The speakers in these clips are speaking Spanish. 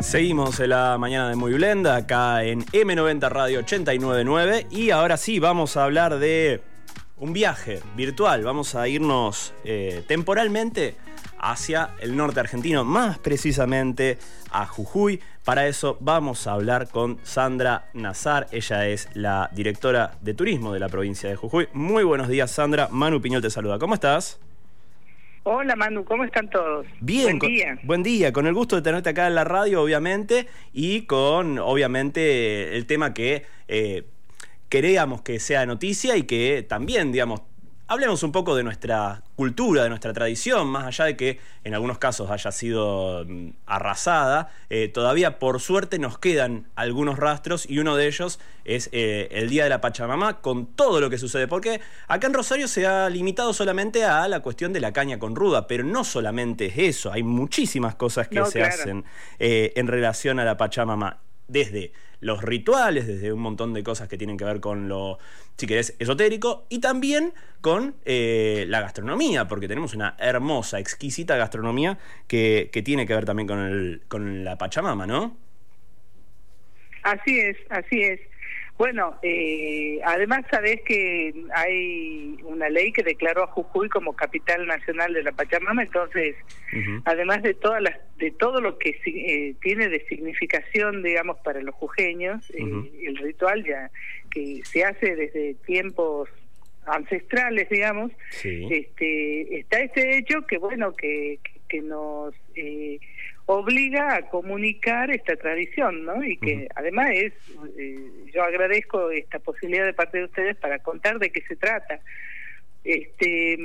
Seguimos en la mañana de Muy Blenda, acá en M90 Radio 899 y ahora sí vamos a hablar de un viaje virtual. Vamos a irnos eh, temporalmente hacia el norte argentino, más precisamente a Jujuy. Para eso vamos a hablar con Sandra Nazar. Ella es la directora de turismo de la provincia de Jujuy. Muy buenos días, Sandra. Manu Piñol te saluda. ¿Cómo estás? Hola Manu, ¿cómo están todos? Bien, buen día. buen día, con el gusto de tenerte acá en la radio, obviamente, y con, obviamente, el tema que eh, queríamos que sea noticia y que también, digamos, Hablemos un poco de nuestra cultura, de nuestra tradición, más allá de que en algunos casos haya sido mm, arrasada, eh, todavía por suerte nos quedan algunos rastros y uno de ellos es eh, el Día de la Pachamama con todo lo que sucede, porque acá en Rosario se ha limitado solamente a la cuestión de la caña con ruda, pero no solamente es eso, hay muchísimas cosas que se hacen eh, en relación a la Pachamama desde los rituales, desde un montón de cosas que tienen que ver con lo, si querés, esotérico, y también con eh, la gastronomía, porque tenemos una hermosa, exquisita gastronomía que, que tiene que ver también con, el, con la Pachamama, ¿no? Así es, así es. Bueno, eh, además sabés que hay una ley que declaró a Jujuy como capital nacional de la Pachamama, entonces, además de todas las, de todo lo que eh, tiene de significación, digamos, para los jujeños, eh, el ritual ya que se hace desde tiempos ancestrales, digamos, este, está este hecho que bueno que, que nos eh, obliga a comunicar esta tradición, ¿no? Y que además es, eh, yo agradezco esta posibilidad de parte de ustedes para contar de qué se trata. Este,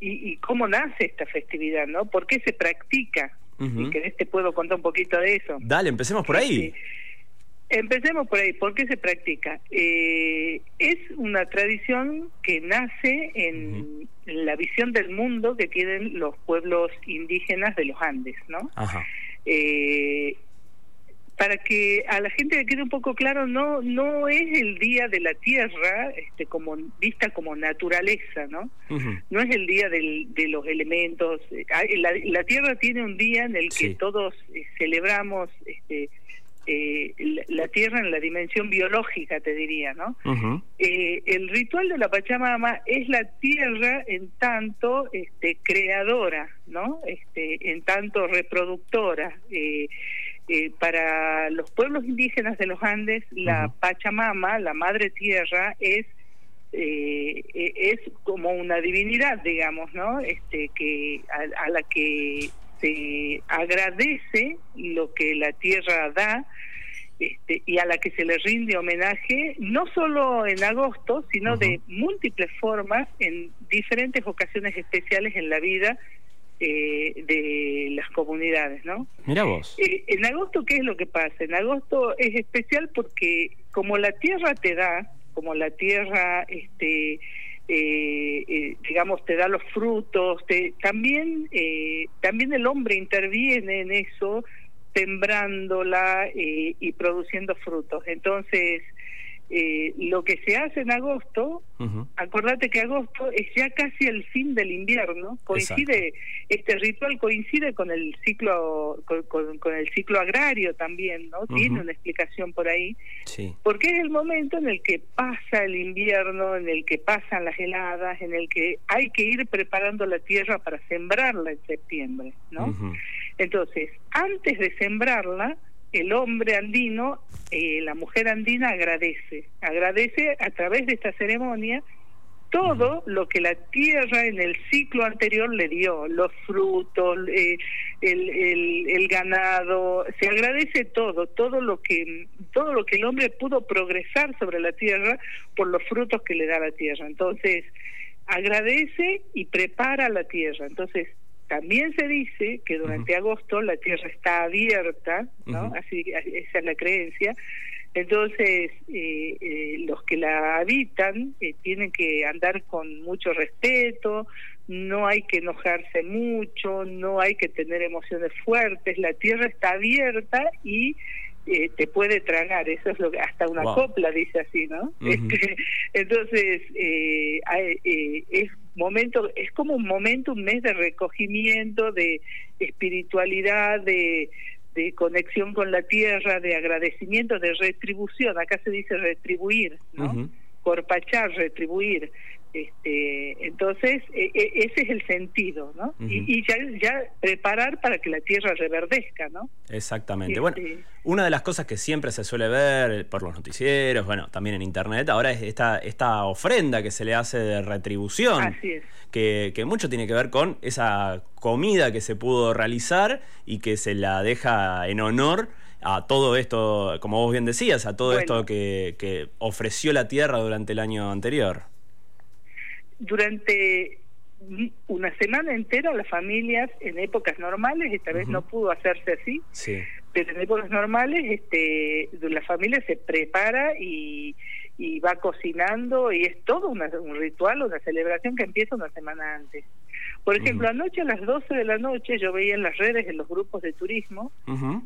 y, cómo nace esta festividad, ¿no? ¿Por qué se practica? Y que te puedo contar un poquito de eso. Dale, empecemos por ahí. Este, Empecemos por ahí. ¿Por qué se practica? Eh, es una tradición que nace en la visión del mundo que tienen los pueblos indígenas de los Andes, ¿no? Eh, para que a la gente le quede un poco claro, no no es el día de la tierra, este, como vista como naturaleza, ¿no? No es el día del, de los elementos. La, la, tierra tiene un día en el que todos eh, celebramos. Este, eh, la, tierra en la dimensión biológica, te diría, ¿no? eh, el ritual de la Pachamama es la tierra en tanto este, creadora, ¿no? Este, en tanto reproductora. Eh, para los pueblos indígenas de los Andes, la Pachamama, la madre tierra, es eh, es como una divinidad, digamos, ¿no? Este, que a la que se agradece lo que la tierra da este, y a la que se le rinde homenaje, no solo en agosto, sino de múltiples formas, en diferentes ocasiones especiales en la vida eh, de las comunidades, ¿no? Mira vos. Eh, en agosto, ¿qué es lo que pasa? En agosto es especial porque como la tierra te da, como la tierra, este, eh, eh, digamos, te da los frutos, te, también, eh, también el hombre interviene en eso, sembrándola eh, y produciendo frutos. Entonces, eh, lo que se hace en agosto, acordate que agosto es ya casi el fin del invierno, coincide, este ritual coincide con el ciclo, con, el ciclo agrario también, ¿no? Tiene una explicación por ahí, porque es el momento en el que pasa el invierno, en el que pasan las heladas, en el que hay que ir preparando la tierra para sembrarla en septiembre, ¿no? Entonces, antes de sembrarla, el hombre andino, eh, la mujer andina agradece, agradece a través de esta ceremonia todo lo que la tierra en el ciclo anterior le dio, los frutos, eh, el, el, ganado, se agradece todo, todo lo que todo lo que el hombre pudo progresar sobre la tierra por los frutos que le da la tierra. Entonces, agradece y prepara la tierra. Entonces, también se dice que durante agosto la tierra está abierta, ¿no? Así, esa es la creencia. Entonces, eh, eh, los que la habitan eh, tienen que andar con mucho respeto, no hay que enojarse mucho, no hay que tener emociones fuertes, la tierra está abierta y eh, te puede tragar, eso es lo que hasta una copla dice así, ¿no? Este, entonces, eh, eh, es momento, es como un momento, un mes de recogimiento, de espiritualidad, de, de conexión con la tierra, de agradecimiento, de retribución, acá se dice retribuir, ¿no? Corpachar, retribuir. Este, entonces, e, e, ese es el sentido, ¿no? y, ya, ya, preparar para que la tierra reverdezca, ¿no? Exactamente. bueno, este, una de las cosas que siempre se suele ver por los noticieros, bueno, también en internet, ahora es esta, esta ofrenda que se le hace de retribución. Así es. Que, que mucho tiene que ver con esa comida que se pudo realizar y que se la deja en honor a todo esto, como vos bien decías, a todo esto que, que ofreció la tierra durante el año anterior durante una semana entera las familias en épocas normales, esta vez no pudo hacerse así, pero en épocas normales este, la familia se prepara y, y va cocinando y es todo un ritual, una celebración que empieza una semana antes. Por ejemplo, anoche a las 12 de la noche yo veía en las redes, en los grupos de turismo,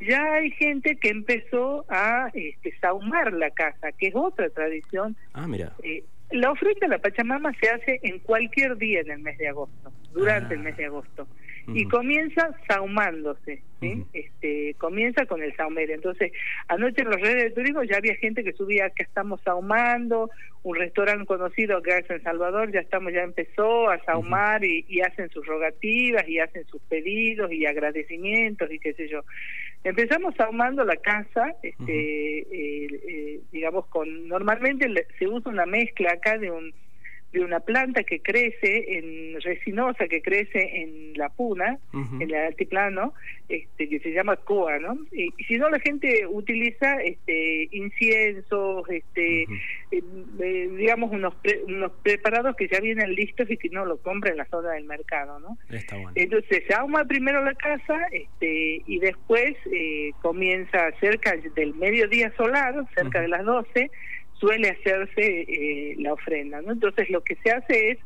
ya hay gente que empezó a este, saumar la casa, que es otra tradición. Ah, mira. Eh, la ofrenda a la Pachamama se hace en cualquier día en el mes de agosto, durante el ah. mes de agosto y comienza saumándose, ¿sí? este, comienza con el saumer. Entonces, anoche en los redes de turismo ya había gente que subía que estamos saumando, un restaurante conocido que hace en Salvador ya estamos ya empezó a saumar y, hacen sus rogativas y hacen sus pedidos y agradecimientos y qué sé yo. Empezamos saumando la casa, este, eh, eh, digamos con normalmente se usa una mezcla acá de un de una planta que crece en resinosa que crece en la puna en el altiplano este que se llama coa no y, si no la gente utiliza este inciensos este eh, eh, digamos unos unos preparados que ya vienen listos y que no lo compra en la zona del mercado no entonces se ahuma primero la casa este y después eh, comienza cerca del mediodía solar cerca de las 12 suele hacerse eh, la ofrenda. ¿no? Entonces lo que se hace es,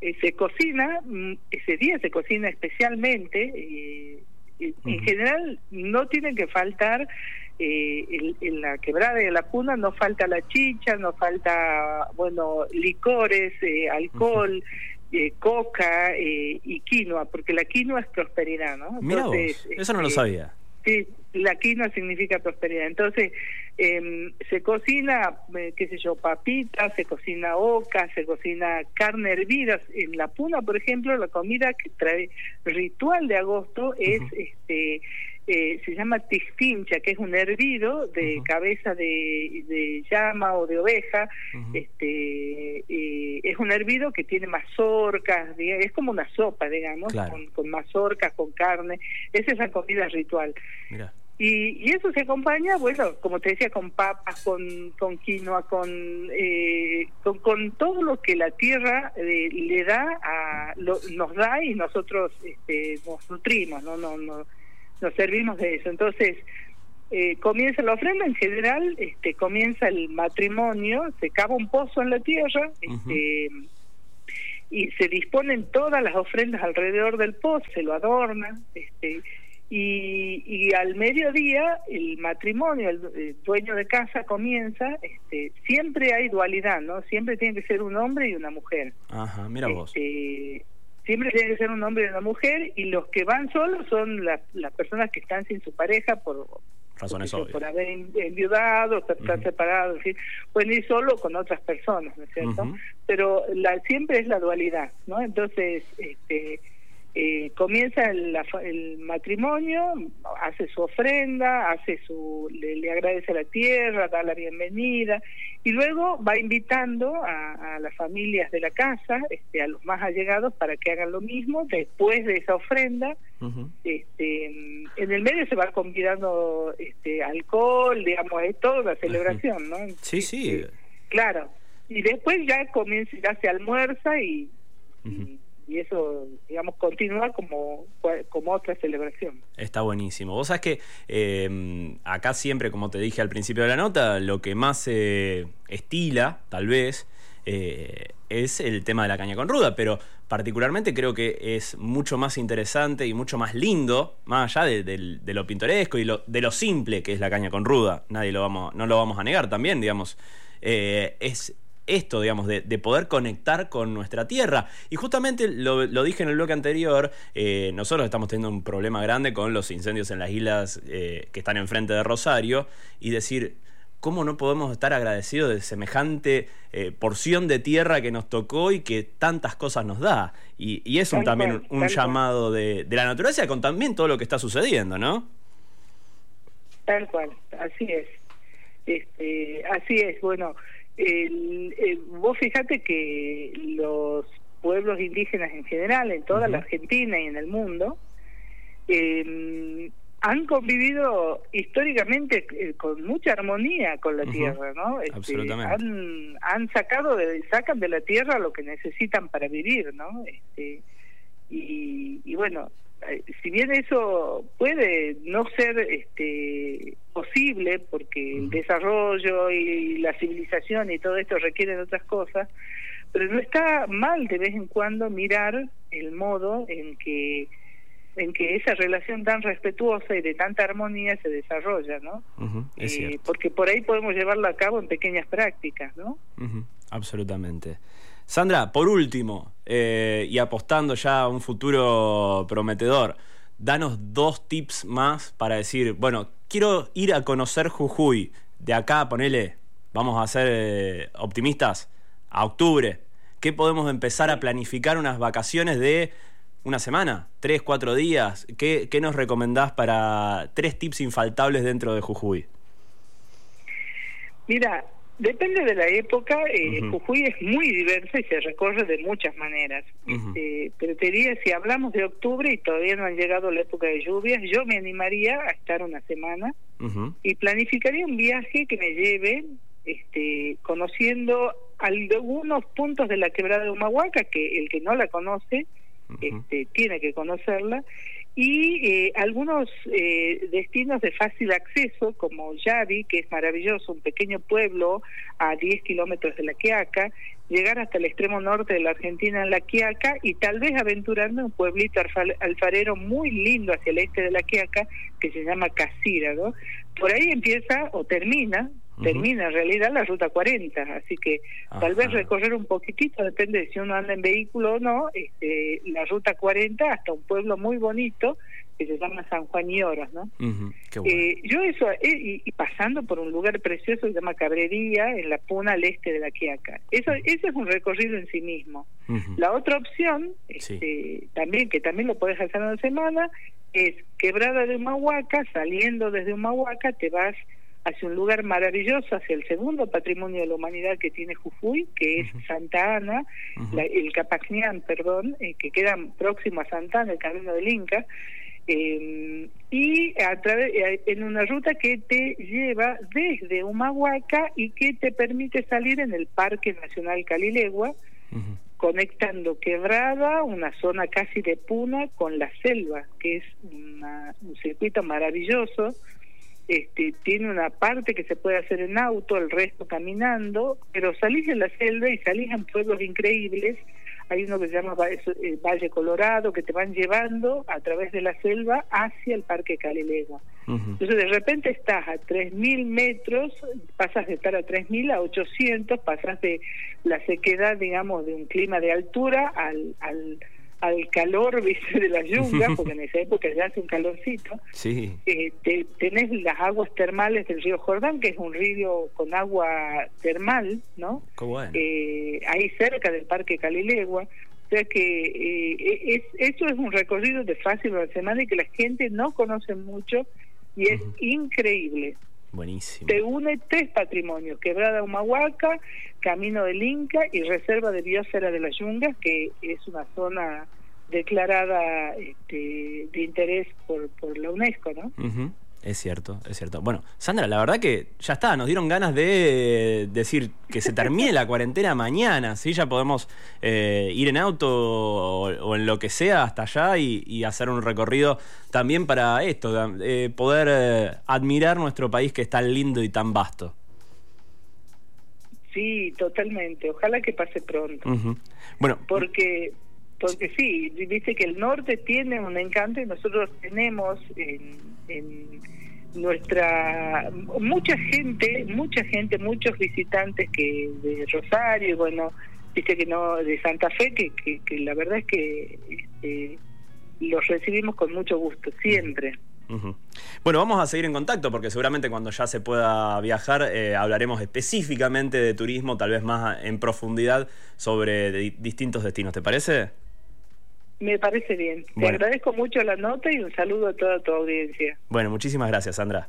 eh, se cocina, mm, ese día se cocina especialmente, eh, en general no tienen que faltar, en, la quebrada de la cuna no falta la chicha, no falta, bueno, licores, alcohol. coca y quinoa, porque la quinoa es prosperidad, ¿no? Entonces, eso no lo este, sabía. Sí, la quinoa significa prosperidad. Entonces, eh, se cocina, eh, qué sé yo, papitas, se cocina oca, se cocina carne hervida. En la puna, por ejemplo, la comida que trae ritual de agosto es este eh, se llama tistincha, que es un hervido de cabeza de, llama o de oveja. este eh, Es un hervido que tiene mazorcas, es como una sopa, digamos, con, con, mazorcas, con carne. Esa es la comida ritual. Y, eso se acompaña, bueno, como te decía, con papas, con, con quinoa, con, eh, con, todo lo que la tierra le da, a, nos da y nosotros este, nos nutrimos, no, no, no nos servimos de eso. Entonces, eh, comienza la ofrenda en general, este, comienza el matrimonio, se cava un pozo en la tierra, este, y se disponen todas las ofrendas alrededor del pozo, se lo adornan, este, y, y al mediodía el matrimonio, el, dueño de casa comienza, este, siempre hay dualidad, ¿no? Siempre tiene que ser un hombre y una mujer. Ajá, mira vos. Este, siempre tiene que ser un hombre y una mujer y los que van solos son las personas que están sin su pareja por razones obvias. por haber enviudado, estar separados, en fin, pueden ir solo con otras personas, ¿no es cierto? Pero la, siempre es la dualidad, ¿no? Entonces, este eh, comienza el, matrimonio, hace su ofrenda, hace su, le, agradece a la tierra, da la bienvenida y luego va invitando a, las familias de la casa, este, a los más allegados para que hagan lo mismo después de esa ofrenda. este, en el medio se va convidando este, alcohol, digamos, es toda la celebración, ¿no? Sí, sí. Este, claro. Y después ya comienza, ya se almuerza y y eso, digamos, continúa como, como otra celebración. Está buenísimo. Vos sabés que em, acá siempre, como te dije al principio de la nota, lo que más se estila, tal vez, eh, es el tema de la caña con ruda, pero particularmente creo que es mucho más interesante y mucho más lindo, más allá de, lo pintoresco y lo, de lo simple que es la caña con ruda, nadie lo vamos, no lo vamos a negar también, digamos, eh, es esto, digamos, de, poder conectar con nuestra tierra. Y justamente lo, dije en el bloque anterior, eh, nosotros estamos teniendo un problema grande con los incendios en las islas eh, que están enfrente de Rosario y decir, ¿cómo no podemos estar agradecidos de semejante eh, porción de tierra que nos tocó y que tantas cosas nos da? Y, es un, también un, llamado de, la naturaleza con también todo lo que está sucediendo, ¿no? Tal cual, así es. Este, así es, bueno, el, vos fíjate que los pueblos indígenas en general, en toda la Argentina y en el mundo, eh, han convivido históricamente eh, con mucha armonía con la tierra, ¿no? Este, Absolutamente. Han, han sacado de, sacan de la tierra lo que necesitan para vivir, ¿no? Este, y, y bueno, si bien eso puede no ser este posible porque el desarrollo y la civilización y todo esto requieren otras cosas, pero no está mal de vez en cuando mirar el modo en que en que esa relación tan respetuosa y de tanta armonía se desarrolla, ¿no? Eh, porque por ahí podemos llevarlo a cabo en pequeñas prácticas, ¿no? Absolutamente. Sandra, por último, eh, y apostando ya a un futuro prometedor, danos dos tips más para decir, bueno, quiero ir a conocer Jujuy, de acá, ponele, vamos a ser eh, optimistas, a octubre. ¿Qué podemos empezar a planificar unas vacaciones de una semana, tres, cuatro días. ¿Qué, nos recomendás para tres tips infaltables dentro de Jujuy? Mira, depende de la época. Eh, Jujuy es muy diversa y se recorre de muchas maneras. Este, pero te diría, si hablamos de octubre y todavía no han llegado la época de lluvias, yo me animaría a estar una semana y planificaría un viaje que me lleve este, conociendo algunos puntos de la quebrada de Humahuaca, que el que no la conoce este, tiene que conocerla, y eh, algunos eh, destinos de fácil acceso, como Yavi, que es maravilloso, un pequeño pueblo a 10 kilómetros de La Quiaca, llegar hasta el extremo norte de la Argentina en La Quiaca y tal vez aventurarme un pueblito alfarero muy lindo hacia el este de La Quiaca, que se llama Casira, ¿no? Por ahí empieza o termina termina en realidad la ruta 40, así que tal vez recorrer un poquitito, depende de si uno anda en vehículo o no, este, la ruta 40 hasta un pueblo muy bonito que se llama San Juan y Horas, ¿no? Eh, yo eso, eh, y, pasando por un lugar precioso que se llama Cabrería, en la puna al este de la Quiaca. Eso, eso es un recorrido en sí mismo. La otra opción, este, también que también lo puedes hacer en una semana, es Quebrada de Humahuaca, saliendo desde Humahuaca te vas hacia un lugar maravilloso, hacia el segundo patrimonio de la humanidad que tiene Jujuy, que es Santa Ana, el Capacnián, perdón, eh, que queda próximo a Santa Ana, el camino del Inca, eh, y a través, eh, en una ruta que te lleva desde Humahuaca y que te permite salir en el Parque Nacional Calilegua, conectando Quebrada, una zona casi de puna, con la selva, que es un circuito maravilloso este, tiene una parte que se puede hacer en auto, el resto caminando, pero salís de la selva y salís en pueblos increíbles. Hay uno que se llama eh, Valle Colorado, que te van llevando a través de la selva hacia el Parque Calilegua. Entonces, de repente estás a 3.000 metros, pasas de estar a 3.000 a 800, pasas de la sequedad, digamos, de un clima de altura al, al al calor ¿viste? de la lluvia, porque en esa época ya hace un calorcito, sí. Eh, tenés las aguas termales del río Jordán, que es un río con agua termal, ¿no? Eh, ahí cerca del Parque Calilegua. O sea que eh, e, es, eso es un recorrido de fácil semana y que la gente no conoce mucho y es increíble. Buenísimo. Te une tres patrimonios, Quebrada Humahuaca, Camino del Inca y Reserva de Biosfera de las Yungas, que es una zona declarada este, de interés por, por la UNESCO, ¿no? Es cierto, es cierto. Bueno, Sandra, la verdad que ya está, nos dieron ganas de decir que se termine la cuarentena mañana, ¿sí? Ya podemos eh, ir en auto o, en lo que sea hasta allá y, hacer un recorrido también para esto, eh, poder eh, admirar nuestro país que es tan lindo y tan vasto. Sí, totalmente. Ojalá que pase pronto. Bueno, porque porque sí, viste que el norte tiene un encanto y nosotros tenemos en, nuestra mucha gente, mucha gente, muchos visitantes que de Rosario, bueno, viste que no de Santa Fe, que, que, la verdad es que este, los recibimos con mucho gusto siempre. Bueno, vamos a seguir en contacto porque seguramente cuando ya se pueda viajar eh, hablaremos específicamente de turismo, tal vez más en profundidad sobre distintos destinos. ¿Te parece? Me parece bien. Te agradezco mucho la nota y un saludo a toda tu audiencia. Bueno, muchísimas gracias, Sandra.